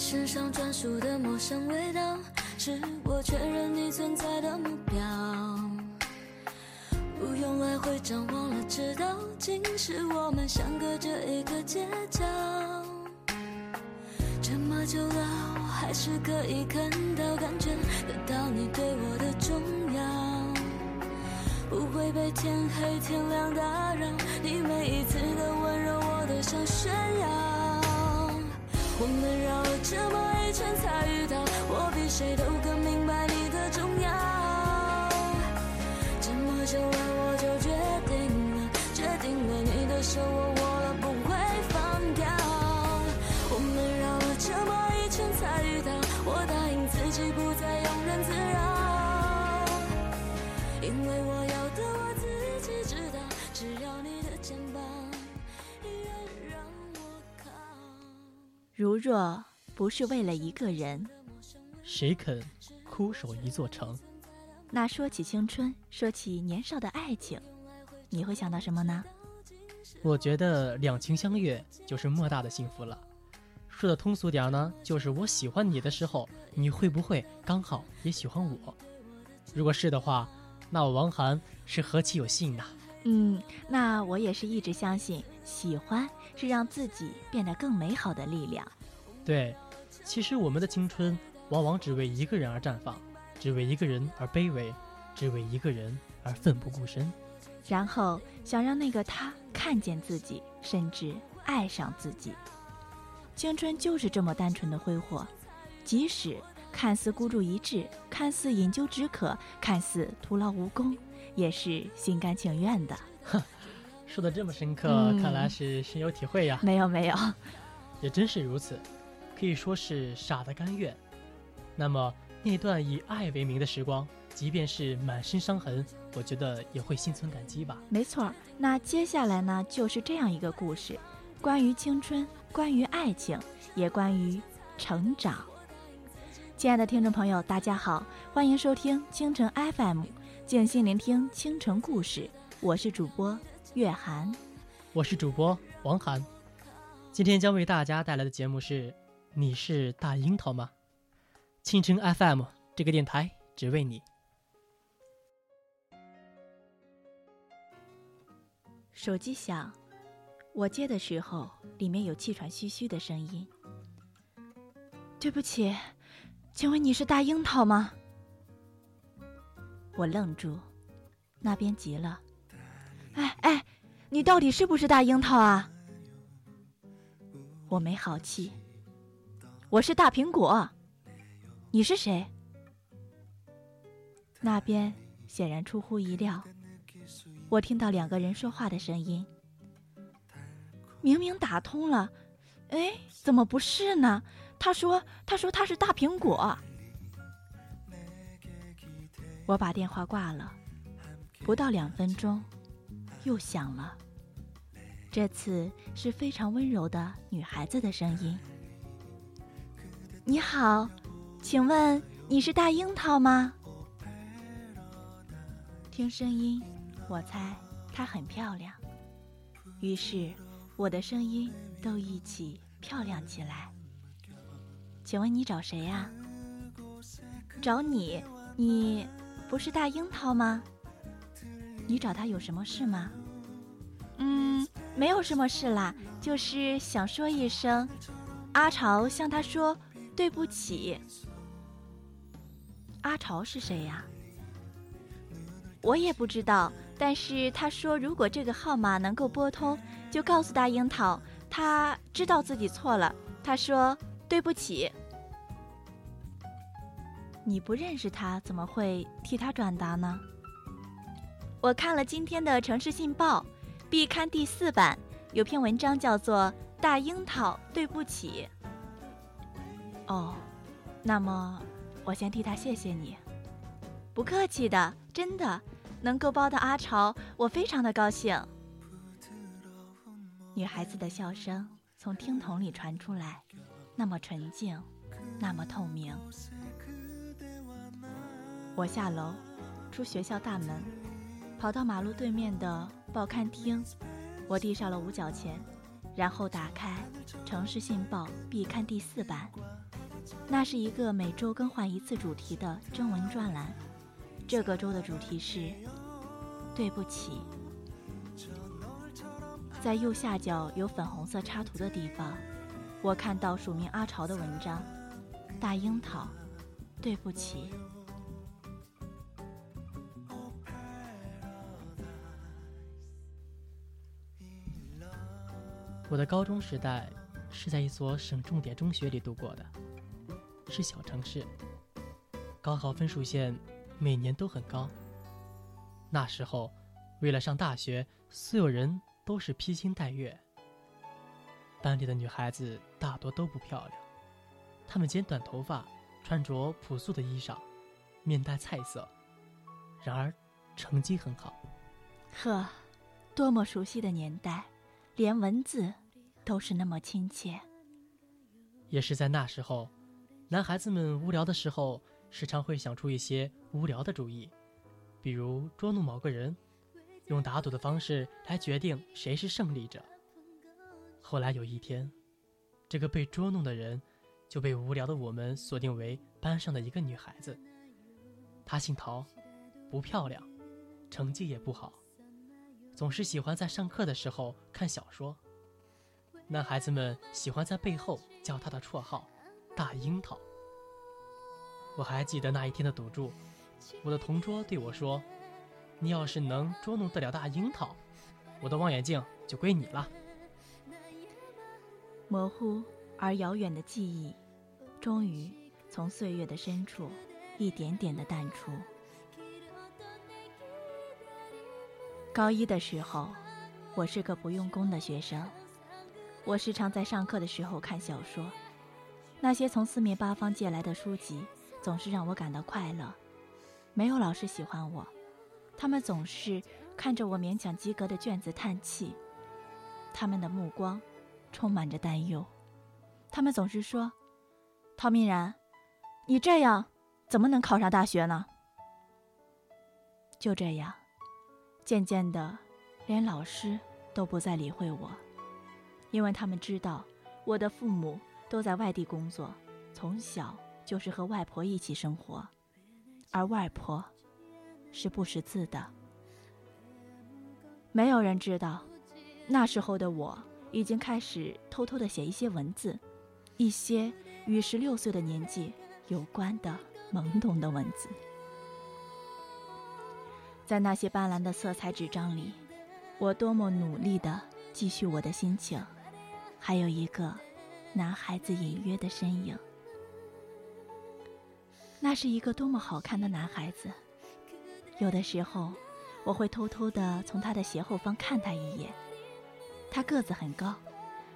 身上专属的陌生味道，是我确认你存在的目标。不用来回张望了，知道竟是我们相隔着一个街角。这么久了，我还是可以看到、感觉得到你对我的重要。不会被天黑天亮打们绕了这么一圈才遇到，我比谁都更明白你的重要。这么久了我就决定了，决定了你的手我握了不会放掉。我们绕了这么一圈才遇到，我答应自己不再庸人自扰，因为我要的我自己知道，只要你的肩膀依然让我靠。如若不是为了一个人，谁肯枯守一座城？那说起青春，说起年少的爱情，你会想到什么呢？我觉得两情相悦就是莫大的幸福了。说的通俗点儿呢，就是我喜欢你的时候，你会不会刚好也喜欢我？如果是的话，那我王涵是何其有幸呐！嗯，那我也是一直相信，喜欢是让自己变得更美好的力量。对，其实我们的青春往往只为一个人而绽放，只为一个人而卑微，只为一个人而奋不顾身。然后想让那个他看见自己，甚至爱上自己。青春就是这么单纯的挥霍，即使看似孤注一掷，看似饮鸩止渴，看似徒劳无功，也是心甘情愿的。哼 说的这么深刻，嗯看来是深有体会呀。没有没有，也真是如此，可以说是傻的甘愿。那么那段以爱为名的时光，即便是满身伤痕，我觉得也会心存感激吧。没错儿。那接下来呢，就是这样一个故事，关于青春，关于爱情，也关于成长。亲爱的听众朋友，大家好，欢迎收听青城 FM，静心聆听清城故事，我是主播月涵。我是主播王涵，今天将为大家带来的节目是：你是大樱桃吗？青城 FM 这个电台只为你。手机响，我接的时候，里面有气喘吁吁的声音。对不起，请问你是大樱桃吗？我愣住，那边急了。哎哎，你到底是不是大樱桃啊？我没好气。我是大苹果。你是谁？那边显然出乎意料。我听到两个人说话的声音，明明打通了，哎，怎么不是呢？他说：“他说他是大苹果。”我把电话挂了，不到两分钟，又响了。这次是非常温柔的女孩子的声音：“你好，请问你是大樱桃吗？”听声音。我猜她很漂亮，于是我的声音都一起漂亮起来。请问你找谁呀、找你，你不是大樱桃吗？你找他有什么事吗？嗯，没有什么事啦，就是想说一声，阿朝向他说对不起。阿朝是谁呀？我也不知道。但是他说，如果这个号码能够拨通，就告诉大樱桃，他知道自己错了。他说对不起。你不认识他，怎么会替他转达呢？我看了今天的《城市信报》必刊第四版，有篇文章叫做《大樱桃对不起》。哦，那么我先替他谢谢你。不客气的，真的。能够包到阿朝，我非常的高兴。女孩子的笑声从听筒里传出来，那么纯净，那么透明。我下楼，出学校大门，跑到马路对面的报刊厅，我递上了五角钱，然后打开《城市信报》必刊第四版，那是一个每周更换一次主题的征文专栏。这个周的主题是“对不起”。在右下角有粉红色插图的地方，我看到署名阿朝的文章：“大樱桃，对不起。”我的高中时代是在一所省重点中学里度过的，是小城市，高考分数线每年都很高。那时候，为了上大学，所有人都是披星戴月。班里的女孩子大多都不漂亮，她们剪短头发，穿着朴素的衣裳，面带菜色，然而成绩很好。呵，多么熟悉的年代！连文字都是那么亲切。也是在那时候，男孩子们无聊的时候，时常会想出一些无聊的主意，比如捉弄某个人，用打赌的方式来决定谁是胜利者。后来有一天，这个被捉弄的人就被无聊的我们锁定为班上的一个女孩子。她姓陶，不漂亮，成绩也不好。总是喜欢在上课的时候看小说，男孩子们喜欢在背后叫她的绰号“大樱桃”。我还记得那一天的赌注，我的同桌对我说：“你要是能捉弄得了大樱桃，我的望远镜就归你了。”模糊而遥远的记忆，终于从岁月的深处一点点的淡出。高一的时候，我是个不用功的学生。我时常在上课的时候看小说，那些从四面八方借来的书籍总是让我感到快乐。没有老师喜欢我，他们总是看着我勉强及格的卷子叹气，他们的目光充满着担忧。他们总是说：“陶明然，你这样怎么能考上大学呢？”就这样。渐渐的，连老师都不再理会我，因为他们知道我的父母都在外地工作，从小就是和外婆一起生活，而外婆是不识字的。没有人知道，那时候的我已经开始偷偷的写一些文字，一些与十六岁的年纪有关的懵懂的文字。在那些斑斓的色彩纸张里，我多么努力地继续我的心情，还有一个男孩子隐约的身影。那是一个多么好看的男孩子，有的时候我会偷偷的从他的斜后方看他一眼。他个子很高，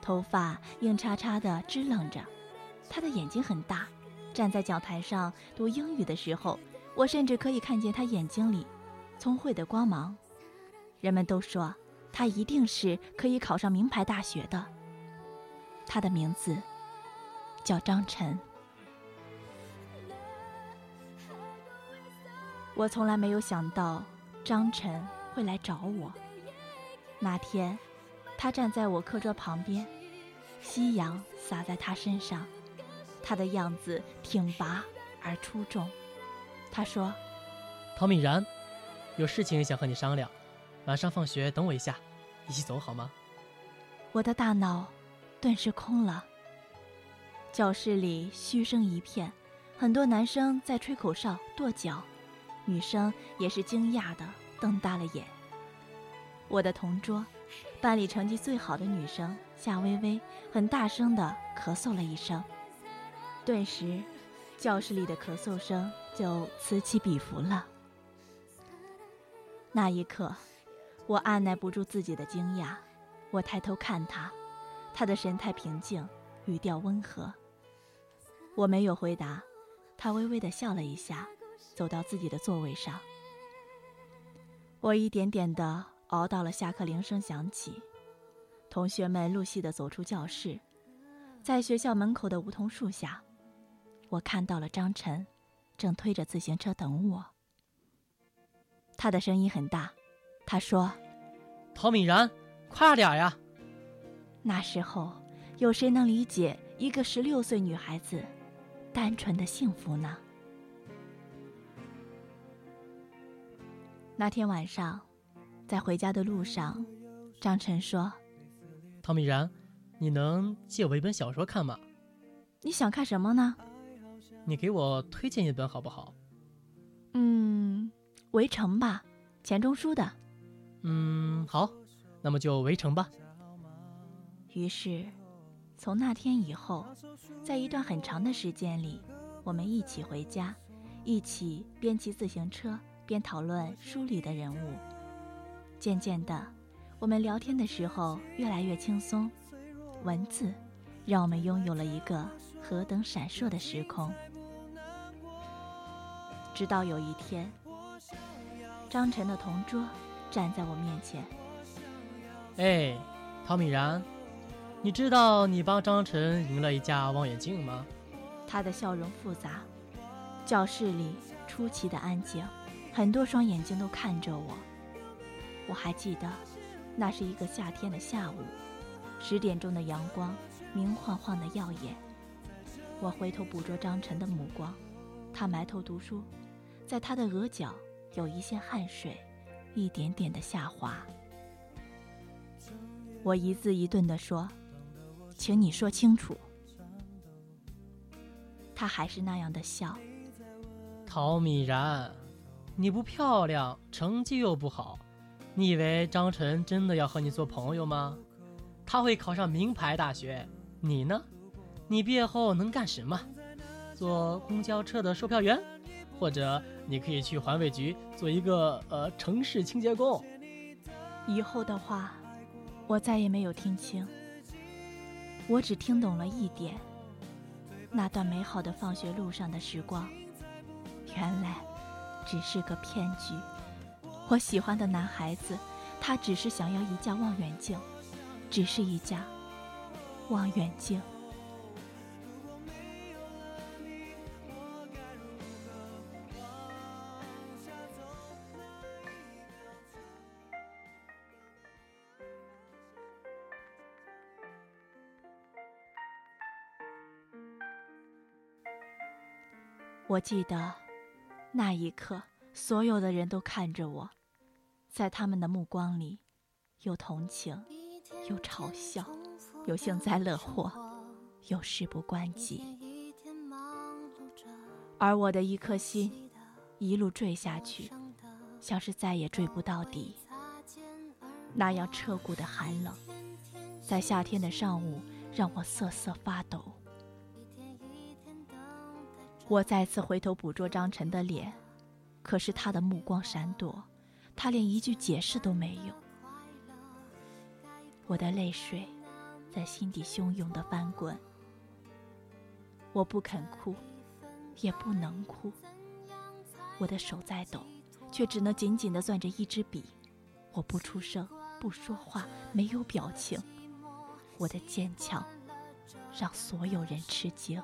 头发硬叉叉的支棱着，他的眼睛很大。站在讲台上读英语的时候，我甚至可以看见他眼睛里。聪慧的光芒，人们都说他一定是可以考上名牌大学的。他的名字叫张晨。我从来没有想到张晨会来找我。那天，他站在我课桌旁边，夕阳洒在他身上，他的样子挺拔而出众。他说：“陶敏然。”有事情想和你商量，晚上放学等我一下，一起走好吗？我的大脑顿时空了。教室里嘘声一片，很多男生在吹口哨、跺脚，女生也是惊讶的瞪大了眼。我的同桌，班里成绩最好的女生夏薇薇，很大声的咳嗽了一声，顿时，教室里的咳嗽声就此起彼伏了。那一刻，我按耐不住自己的惊讶。我抬头看他，他的神态平静，语调温和。我没有回答，他微微的笑了一下，走到自己的座位上。我一点点的熬到了下课铃声响起，同学们陆续的走出教室，在学校门口的梧桐树下，我看到了张晨，正推着自行车等我。他的声音很大，他说：“陶敏然，快点呀！”那时候，有谁能理解一个十六岁女孩子单纯的幸福呢？那天晚上，在回家的路上，张晨说：“陶米然，你能借我一本小说看吗？你想看什么呢？你给我推荐一本好不好？嗯，《围城》吧，钱钟书的。嗯，好，那么就《围城》吧。于是，从那天以后，在一段很长的时间里，我们一起回家，一起边骑自行车边讨论书里的人物。渐渐的，我们聊天的时候越来越轻松，文字让我们拥有了一个何等闪烁的时空。直到有一天，张晨的同桌站在我面前，哎，陶米然。你知道你帮张晨赢了一架望远镜吗？他的笑容复杂，教室里出奇的安静，很多双眼睛都看着我。我还记得，那是一个夏天的下午，十点钟的阳光明晃晃的耀眼。我回头捕捉张晨的目光，他埋头读书，在他的额角有一线汗水，一点点的下滑。我一字一顿地说。请你说清楚。他还是那样的笑。陶米然，你不漂亮，成绩又不好，你以为张晨真的要和你做朋友吗？他会考上名牌大学，你呢？你毕业后能干什么？做公交车的售票员，或者你可以去环卫局做一个呃城市清洁工。以后的话，我再也没有听清。我只听懂了一点，那段美好的放学路上的时光，原来只是个骗局。我喜欢的男孩子，他只是想要一架望远镜，只是一架望远镜。我记得，那一刻，所有的人都看着我，在他们的目光里，有同情，有嘲笑，有幸灾乐祸，有事不关己。而我的一颗心，一路坠下去，像是再也坠不到底。那样彻骨的寒冷，在夏天的上午，让我瑟瑟发抖。我再次回头捕捉张晨的脸，可是他的目光闪躲，他连一句解释都没有。我的泪水在心底汹涌的翻滚，我不肯哭，也不能哭。我的手在抖，却只能紧紧地攥着一支笔。我不出声，不说话，没有表情。我的坚强让所有人吃惊。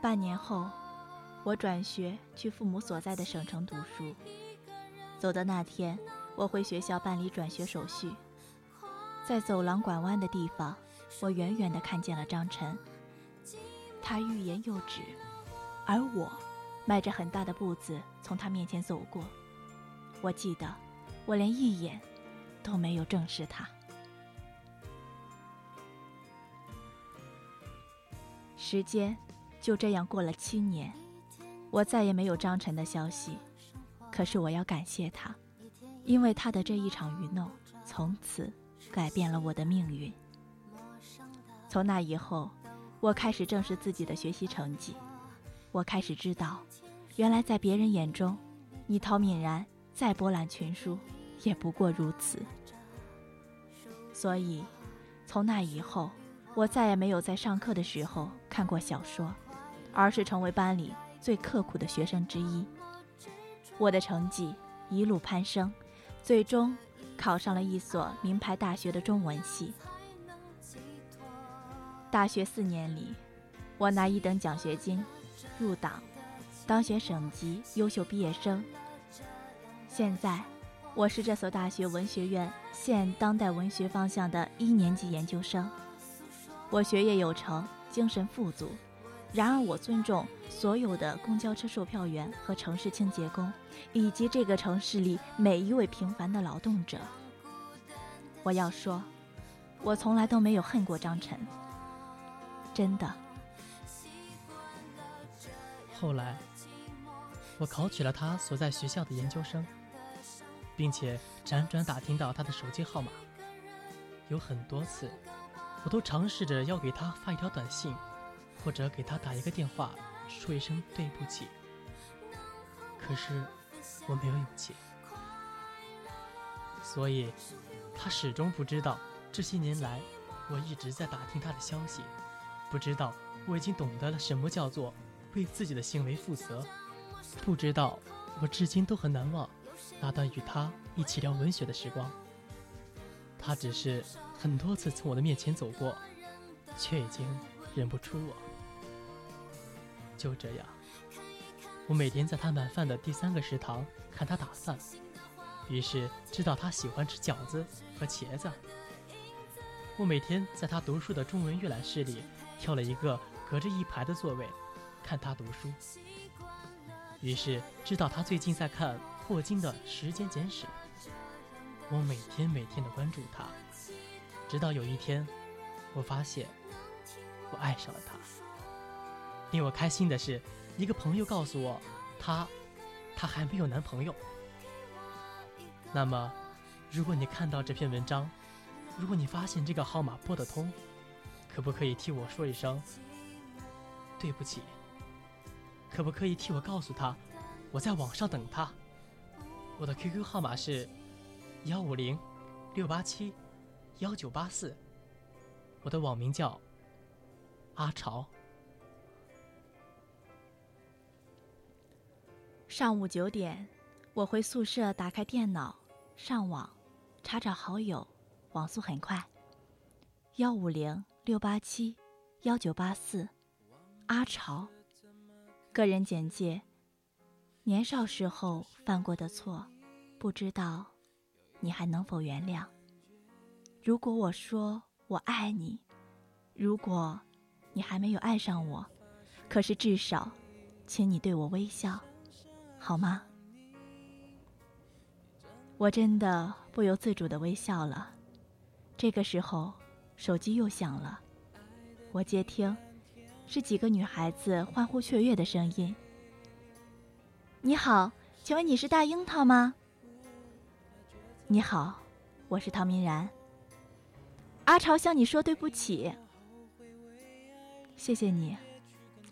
半年后，我转学去父母所在的省城读书。走的那天，我回学校办理转学手续，在走廊拐弯的地方，我远远地看见了张晨。他欲言又止，而我迈着很大的步子从他面前走过。我记得，我连一眼都没有正视他。时间。就这样过了七年，我再也没有张晨的消息。可是我要感谢他，因为他的这一场愚弄，从此改变了我的命运。从那以后，我开始正视自己的学习成绩。我开始知道，原来在别人眼中，你陶敏然再博览群书，也不过如此。所以，从那以后，我再也没有在上课的时候看过小说。而是成为班里最刻苦的学生之一。我的成绩一路攀升，最终考上了一所名牌大学的中文系。大学四年里，我拿一等奖学金入党，当选省级优秀毕业生。现在，我是这所大学文学院现当代文学方向的一年级研究生，我学业有成，精神富足。然而，我尊重所有的公交车售票员和城市清洁工，以及这个城市里每一位平凡的劳动者。我要说，我从来都没有恨过张晨，真的。后来，我考取了他所在学校的研究生，并且辗转打听到他的手机号码。有很多次，我都尝试着要给他发一条短信。或者给他打一个电话，说一声对不起。可是我没有勇气，所以他始终不知道这些年来我一直在打听他的消息，不知道我已经懂得了什么叫做为自己的行为负责，不知道我至今都很难忘那段与他一起聊文学的时光。他只是很多次从我的面前走过，却已经认不出我。就这样，我每天在他晚饭的第三个食堂看他打饭，于是知道他喜欢吃饺子和茄子。我每天在他读书的中文阅览室里挑了一个隔着一排的座位，看他读书，于是知道他最近在看霍金的《时间简史》。我每天每天的关注他，直到有一天，我发现我爱上了他。令我开心的是，一个朋友告诉我，她，她还没有男朋友。那么，如果你看到这篇文章，如果你发现这个号码拨得通，可不可以替我说一声对不起？可不可以替我告诉他，我在网上等他？我的 QQ 号码是幺五零六八七幺九八四，我的网名叫阿潮。上午九点，我回宿舍，打开电脑，上网，查找好友，网速很快。幺五零六八七幺九八四，阿潮。个人简介：年少时候犯过的错，不知道你还能否原谅？如果我说我爱你，如果你还没有爱上我，可是至少，请你对我微笑。好吗？我真的不由自主的微笑了。这个时候，手机又响了，我接听，是几个女孩子欢呼雀跃的声音。你好，请问你是大樱桃吗？你好，我是唐明然。阿潮向你说对不起。谢谢你，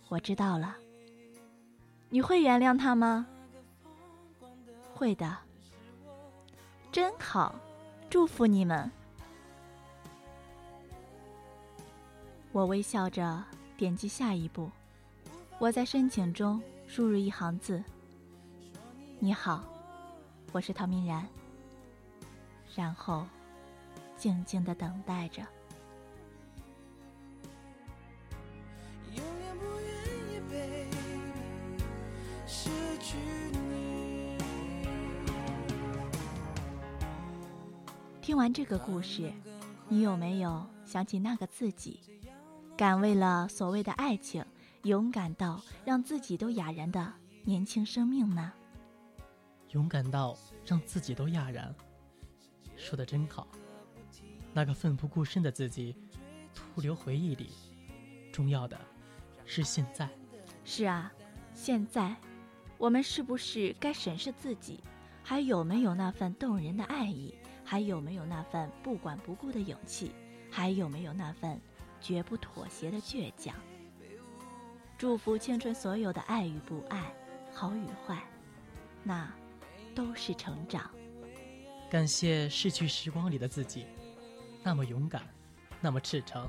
我知道了。你会原谅他吗？会的，真好，祝福你们。我微笑着点击下一步，我在申请中输入一行字：“你好，我是陶明然。”然后静静的等待着。完这个故事，你有没有想起那个自己，敢为了所谓的爱情，勇敢到让自己都哑然的年轻生命呢？勇敢到让自己都哑然，说的真好。那个奋不顾身的自己，徒留回忆里。重要的，是现在。是啊，现在，我们是不是该审视自己，还有没有那份动人的爱意？还有没有那份不管不顾的勇气？还有没有那份绝不妥协的倔强？祝福青春所有的爱与不爱，好与坏，那都是成长。感谢逝去时光里的自己，那么勇敢，那么赤诚。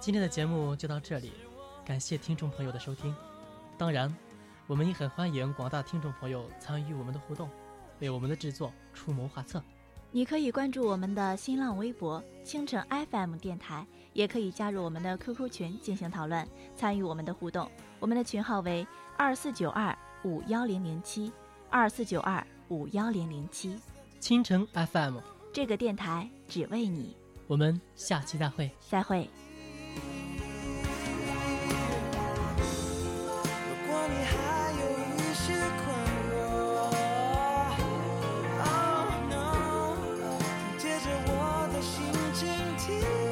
今天的节目就到这里，感谢听众朋友的收听。当然，我们也很欢迎广大听众朋友参与我们的互动。为我们的制作出谋划策，你可以关注我们的新浪微博“青城 FM 电台”，也可以加入我们的 QQ 群进行讨论，参与我们的互动。我们的群号为二四九二五幺零零七二四九二五幺零零七，青城 FM，这个电台只为你。我们下期再会。再会。着我的心倾听。